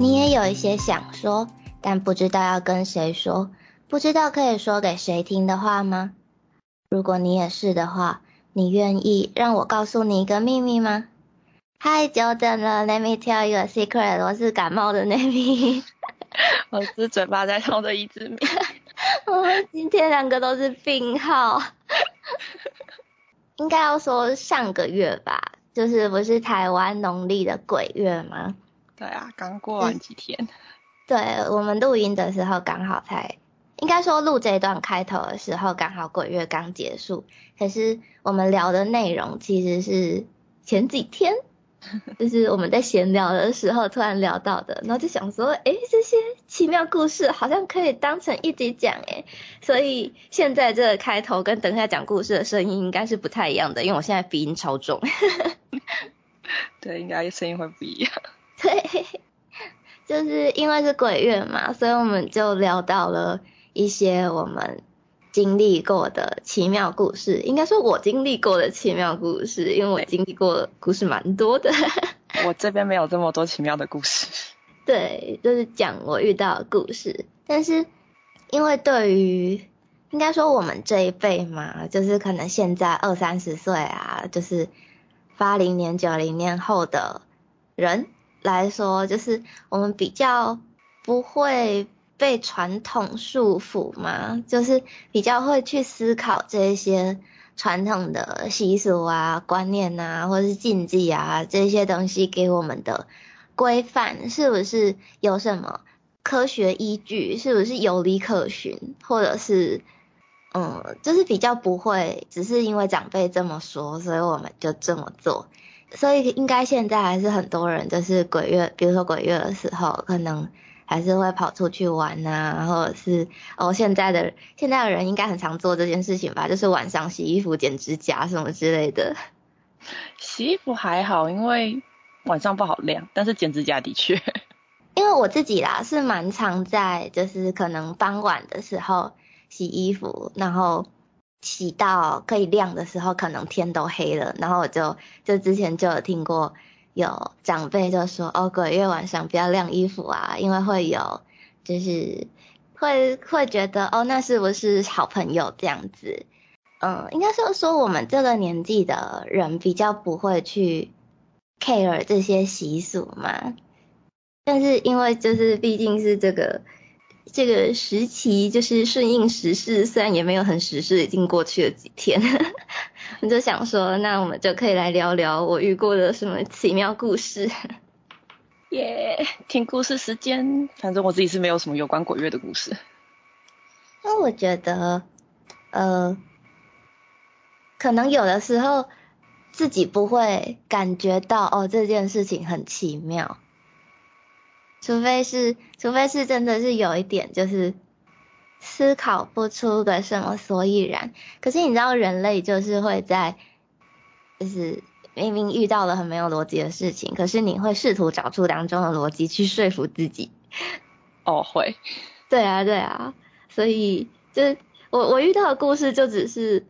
你也有一些想说，但不知道要跟谁说，不知道可以说给谁听的话吗？如果你也是的话，你愿意让我告诉你一个秘密吗？太，久等了，Let me tell you a secret，我是感冒的 Nami，我是嘴巴在痛的一只米。我们今天两个都是病号，应该要说上个月吧，就是不是台湾农历的鬼月吗？对啊，刚过完几天。对我们录音的时候刚好才，应该说录这段开头的时候刚好鬼月刚结束，可是我们聊的内容其实是前几天。就是我们在闲聊的时候突然聊到的，然后就想说，哎，这些奇妙故事好像可以当成一集讲，哎，所以现在这个开头跟等下讲故事的声音应该是不太一样的，因为我现在鼻音超重。对，应该声音会不一样。对，就是因为是鬼月嘛，所以我们就聊到了一些我们。经历过的奇妙故事，应该说我经历过的奇妙故事，因为我经历过故事蛮多的。我这边没有这么多奇妙的故事。对，就是讲我遇到的故事。但是因为对于应该说我们这一辈嘛，就是可能现在二三十岁啊，就是八零年、九零年后的人来说，就是我们比较不会。被传统束缚嘛，就是比较会去思考这些传统的习俗啊、观念啊，或者是禁忌啊这些东西给我们的规范，是不是有什么科学依据？是不是有理可循？或者是嗯，就是比较不会只是因为长辈这么说，所以我们就这么做。所以应该现在还是很多人，就是鬼月，比如说鬼月的时候，可能。还是会跑出去玩呐，或者是哦，现在的现在的人应该很常做这件事情吧，就是晚上洗衣服、剪指甲什么之类的。洗衣服还好，因为晚上不好晾，但是剪指甲的确。因为我自己啦，是蛮常在就是可能傍晚的时候洗衣服，然后洗到可以晾的时候，可能天都黑了，然后我就就之前就有听过。有长辈就说哦，鬼月晚上不要晾衣服啊，因为会有，就是会会觉得哦，那是不是好朋友这样子？嗯，应该是说我们这个年纪的人比较不会去 care 这些习俗嘛。但是因为就是毕竟是这个这个时期，就是顺应时事，虽然也没有很时事，已经过去了几天。我就想说，那我们就可以来聊聊我遇过的什么奇妙故事。耶，听故事时间。反正我自己是没有什么有关鬼月的故事。那我觉得，呃，可能有的时候自己不会感觉到哦这件事情很奇妙，除非是，除非是真的是有一点就是。思考不出个什么所以然，可是你知道人类就是会在，就是明明遇到了很没有逻辑的事情，可是你会试图找出当中的逻辑去说服自己。哦，会。对啊，对啊，所以就是我我遇到的故事就只是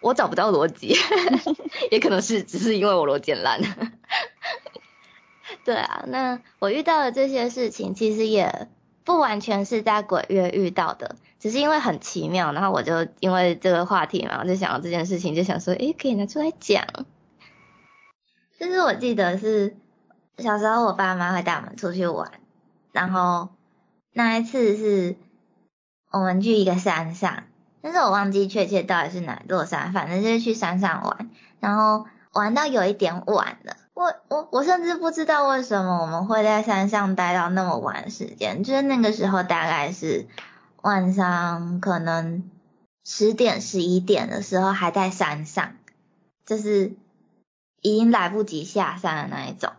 我找不到逻辑，也可能是只是因为我逻辑烂。对啊，那我遇到的这些事情其实也。不完全是在鬼月遇到的，只是因为很奇妙，然后我就因为这个话题嘛，我就想到这件事情，就想说，诶，可以拿出来讲。就是我记得是小时候我爸妈会带我们出去玩，然后那一次是我们去一个山上，但是我忘记确切到底是哪座山，反正就是去山上玩，然后玩到有一点晚了。我我我甚至不知道为什么我们会在山上待到那么晚时间，就是那个时候大概是晚上可能十点十一点的时候还在山上，就是已经来不及下山的那一种。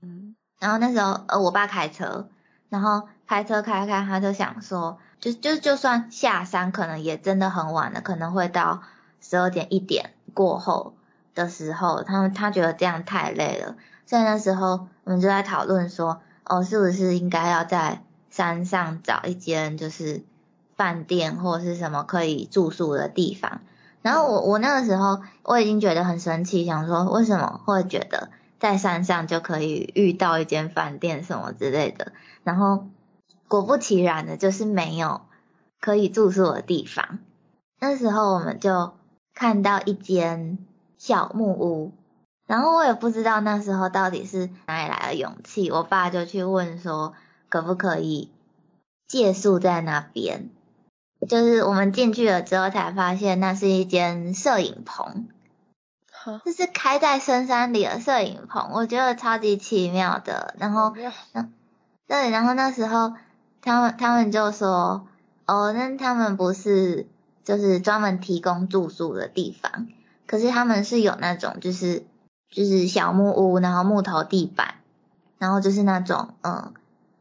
嗯，然后那时候呃我爸开车，然后开车开开他就想说，就就就算下山可能也真的很晚了，可能会到十二点一点过后。的时候，他们他觉得这样太累了，所以那时候我们就在讨论说，哦，是不是应该要在山上找一间就是饭店或是什么可以住宿的地方。然后我我那个时候我已经觉得很神奇，想说为什么会觉得在山上就可以遇到一间饭店什么之类的，然后果不其然的，就是没有可以住宿的地方。那时候我们就看到一间小木屋，然后我也不知道那时候到底是哪里来的勇气，我爸就去问说可不可以借宿在那边。就是我们进去了之后才发现，那是一间摄影棚。这是开在深山里的摄影棚，我觉得超级奇妙的。然后，对，然后那时候他们他们就说，哦，那他们不是就是专门提供住宿的地方，可是他们是有那种就是就是小木屋，然后木头地板，然后就是那种嗯，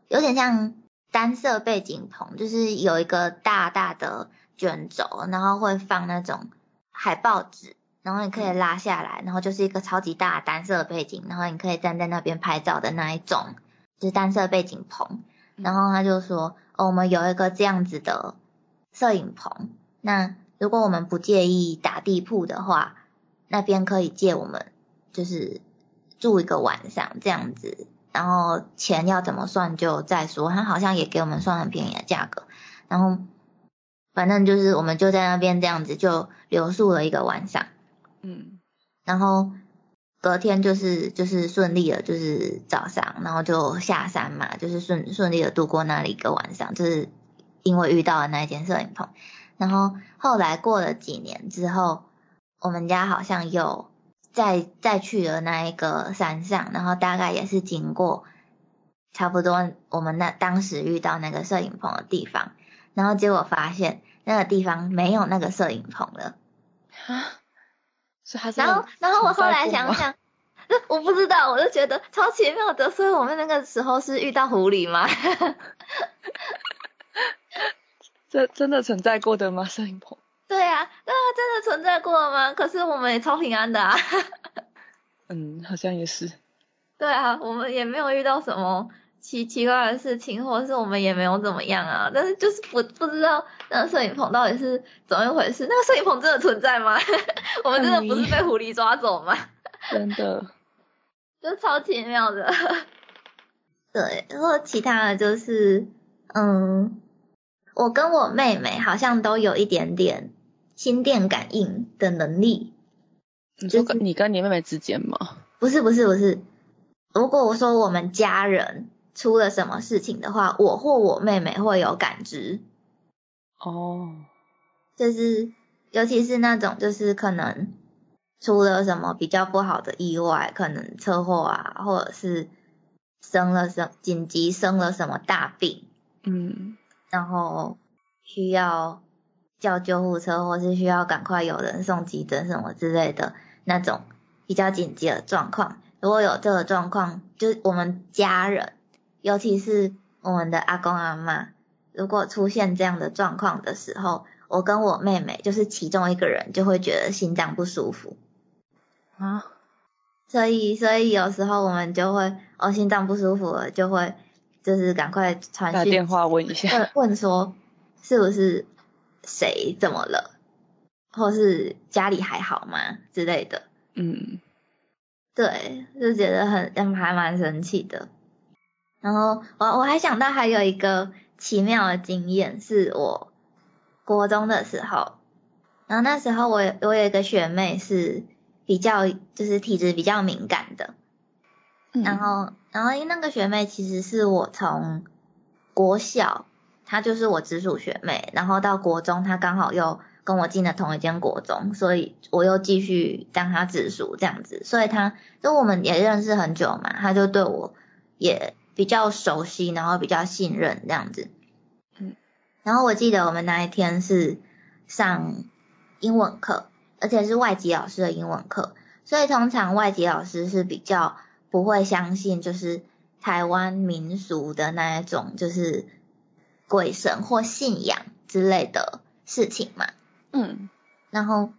有点像单色背景棚，就是有一个大大的卷轴，然后会放那种海报纸。然后你可以拉下来，然后就是一个超级大单色背景，然后你可以站在那边拍照的那一种，就是单色背景棚。然后他就说，哦，我们有一个这样子的摄影棚，那如果我们不介意打地铺的话，那边可以借我们，就是住一个晚上这样子。然后钱要怎么算就再说，他好像也给我们算很便宜的价格。然后反正就是我们就在那边这样子就留宿了一个晚上。嗯，然后隔天就是就是顺利的，就是早上，然后就下山嘛，就是顺顺利的度过那里一个晚上，就是因为遇到了那间摄影棚。然后后来过了几年之后，我们家好像又再再去了那一个山上，然后大概也是经过差不多我们那当时遇到那个摄影棚的地方，然后结果发现那个地方没有那个摄影棚了。然后，然后我后来想想，我不知道，我就觉得超奇妙的。所以我们那个时候是遇到狐狸吗？这真的存在过的吗？摄影棚？对啊，那真的存在过吗？可是我们也超平安的啊。嗯，好像也是。对啊，我们也没有遇到什么。奇奇怪的事情，或者是我们也没有怎么样啊，但是就是不不知道那个摄影棚到底是怎么一回事。那个摄影棚真的存在吗？我们真的不是被狐狸抓走吗？真的，就超奇妙的。对，然后其他的就是，嗯，我跟我妹妹好像都有一点点心电感应的能力。你说跟你跟你妹妹之间吗？不是不是不是，如果我说我们家人。出了什么事情的话，我或我妹妹会有感知。哦，就是尤其是那种就是可能出了什么比较不好的意外，可能车祸啊，或者是生了什紧急生了什么大病，嗯，然后需要叫救护车，或是需要赶快有人送急诊什么之类的那种比较紧急的状况。如果有这个状况，就是我们家人。尤其是我们的阿公阿妈，如果出现这样的状况的时候，我跟我妹妹就是其中一个人就会觉得心脏不舒服啊，所以所以有时候我们就会哦心脏不舒服了，就会就是赶快传讯电话问一下，问问说是不是谁怎么了，或是家里还好吗之类的，嗯，对，就觉得很还蛮神奇的。然后我我还想到还有一个奇妙的经验，是我国中的时候，然后那时候我我有一个学妹是比较就是体质比较敏感的，然后然后因为那个学妹其实是我从国小，她就是我直属学妹，然后到国中她刚好又跟我进了同一间国中，所以我又继续当她直属这样子，所以她就我们也认识很久嘛，她就对我也。比较熟悉，然后比较信任这样子。嗯，然后我记得我们那一天是上英文课，而且是外籍老师的英文课，所以通常外籍老师是比较不会相信就是台湾民俗的那一种，就是鬼神或信仰之类的事情嘛。嗯，然后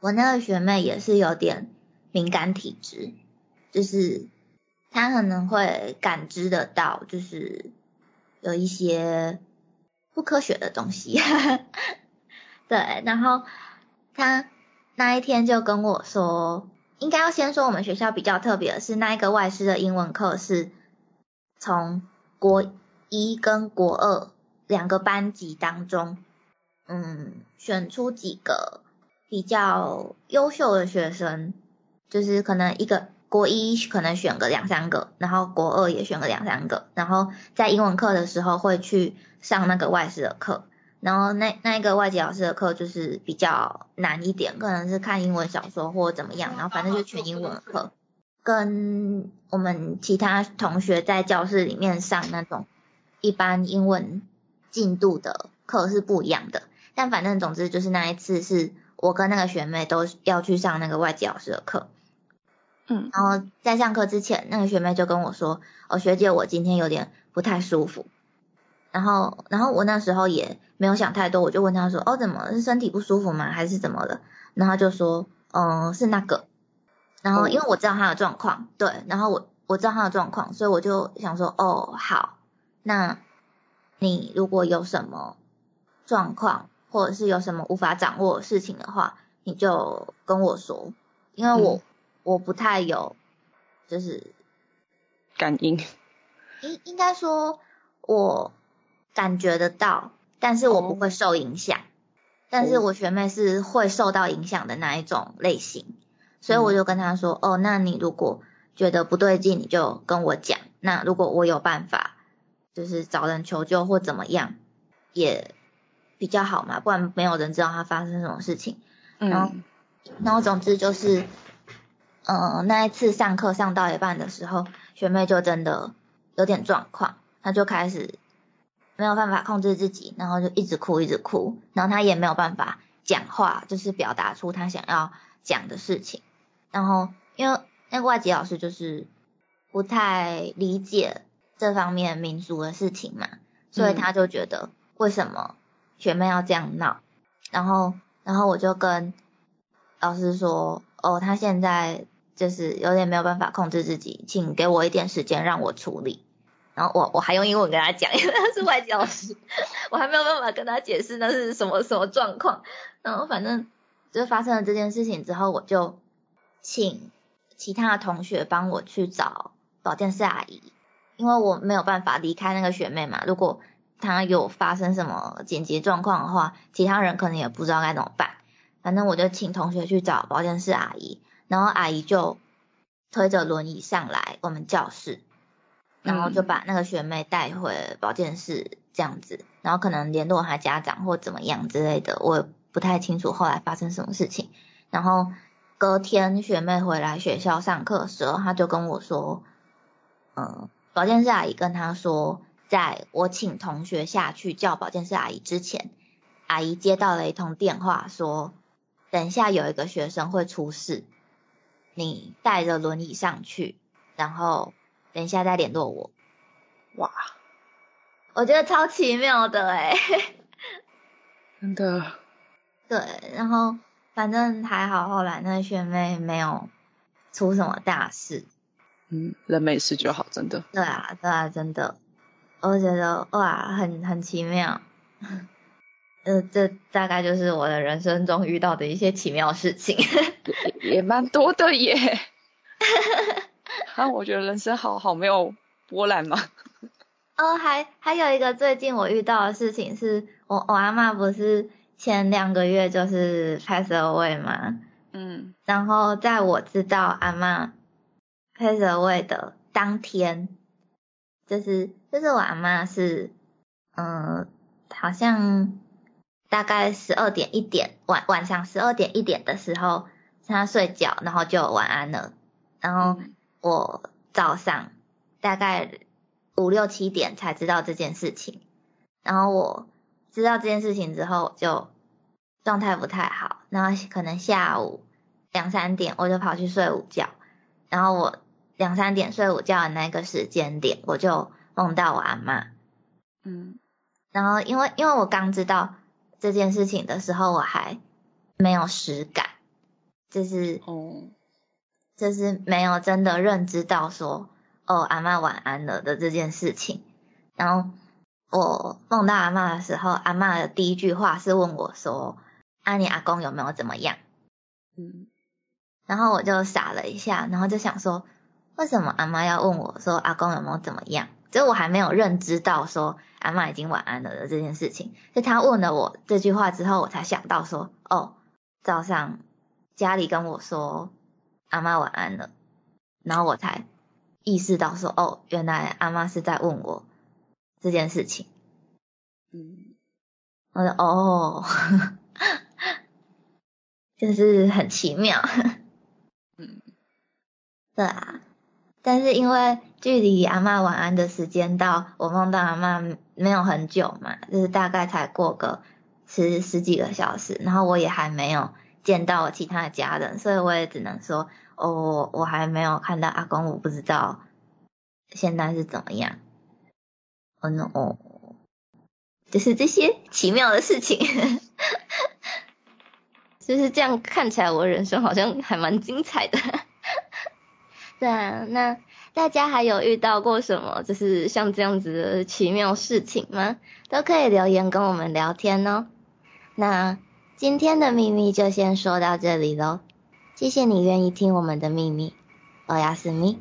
我那个学妹也是有点敏感体质，就是。她可能会感知得到，就是有一些不科学的东西，对。然后她那一天就跟我说，应该要先说我们学校比较特别的是，那一个外师的英文课是从国一跟国二两个班级当中，嗯，选出几个比较优秀的学生，就是可能一个国一可能选个两三个，然后国二也选个两三个，然后在英文课的时候会去上那个外师的课。然后那那一个外籍老师的课就是比较难一点，可能是看英文小说或怎么样，然后反正就全英文课，跟我们其他同学在教室里面上那种一般英文进度的课是不一样的。但反正总之就是那一次是我跟那个学妹都要去上那个外籍老师的课，嗯，然后在上课之前，那个学妹就跟我说：“哦，学姐，我今天有点不太舒服。”然后，然后我那时候也没有想太多，我就问他说：“哦，怎么是身体不舒服吗？还是怎么了？”然后就说：“嗯，是那个。”然后因为我知道他的状况，对，然后我我知道他的状况，所以我就想说：“哦，好，那你如果有什么状况，或者是有什么无法掌握的事情的话，你就跟我说，因为我、我不太有就是感应，应应该说我。”感觉得到，但是我不会受影响。但是我学妹是会受到影响的那一种类型，所以我就跟她说：“哦，那你如果觉得不对劲，你就跟我讲。那如果我有办法，就是找人求救或怎么样，也比较好嘛，不然没有人知道他发生什么事情。然后，然后总之就是，嗯，那一次上课上到一半的时候，学妹就真的有点状况，她就开始。没有办法控制自己，然后就一直哭，一直哭，然后他也没有办法讲话，就是表达出他想要讲的事情。然后因为那个外籍老师就是不太理解这方面民族的事情嘛，所以他就觉得为什么学妹要这样闹？然后，然后我就跟老师说，哦，他现在就是有点没有办法控制自己，请给我一点时间让我处理。然后我我还用英文跟他讲，因为他是外籍老师，我还没有办法跟他解释那是什么什么状况。然后反正就发生了这件事情之后，我就请其他的同学帮我去找保健室阿姨，因为我没有办法离开那个学妹嘛。如果她有发生什么紧急状况的话，其他人可能也不知道该怎么办。反正我就请同学去找保健室阿姨，然后阿姨就推着轮椅上来我们教室。然后就把那个学妹带回保健室这样子，然后可能联络她家长或怎么样之类的，我不太清楚后来发生什么事情。然后隔天学妹回来学校上课的时候，她就跟我说，嗯，保健室阿姨跟她说，在我请同学下去叫保健室阿姨之前，阿姨接到了一通电话，说等一下有一个学生会出事，你带着轮椅上去，然后。等一下再联络我。哇，我觉得超奇妙的哎，真的。对，然后反正还好，后来那学妹没有出什么大事。嗯，人没事就好，真的。对啊，对啊，真的。我觉得哇，很很奇妙。呃，这大概就是我的人生中遇到的一些奇妙事情。也蛮多的耶。啊，我觉得人生好好没有波澜嘛。哦，还还有一个最近我遇到的事情是，我我阿妈不是前两个月就是 pass away 吗？嗯。然后在我知道阿妈 pass away 的当天，就是就是我阿妈是，嗯，好像大概十二点一点晚晚上十二点一点的时候，她睡觉，然后就晚安了，然后。我早上大概五六七点才知道这件事情，然后我知道这件事情之后就状态不太好，然后可能下午两三点我就跑去睡午觉，然后我两三点睡午觉的那个时间点我就梦到我阿妈，嗯，然后因为因为我刚知道这件事情的时候我还没有实感，就是哦。就是没有真的认知到说，哦，阿妈晚安了的这件事情。然后我梦到阿妈的时候，阿妈的第一句话是问我说：“啊，你阿公有没有怎么样？”嗯，然后我就傻了一下，然后就想说，为什么阿妈要问我说阿公有没有怎么样？就我还没有认知到说阿妈已经晚安了的这件事情，是他问了我这句话之后，我才想到说，哦，早上家里跟我说阿妈晚安了，然后我才意识到说，哦，原来阿妈是在问我这件事情。嗯，我说哦，就是很奇妙。嗯，对啊。但是因为距离阿妈晚安的时间到我梦到阿妈没有很久嘛，就是大概才过个十十几个小时，然后我也还没有见到其他的家人，所以我也只能说，哦，我还没有看到阿公，我不知道现在是怎么样。嗯哦，就是这些奇妙的事情，就是这样看起来，我人生好像还蛮精彩的。对啊，那大家还有遇到过什么就是像这样子的奇妙事情吗？都可以留言跟我们聊天哦。那今天的秘密就先说到这里喽，谢谢你愿意听我们的秘密，我要是咪。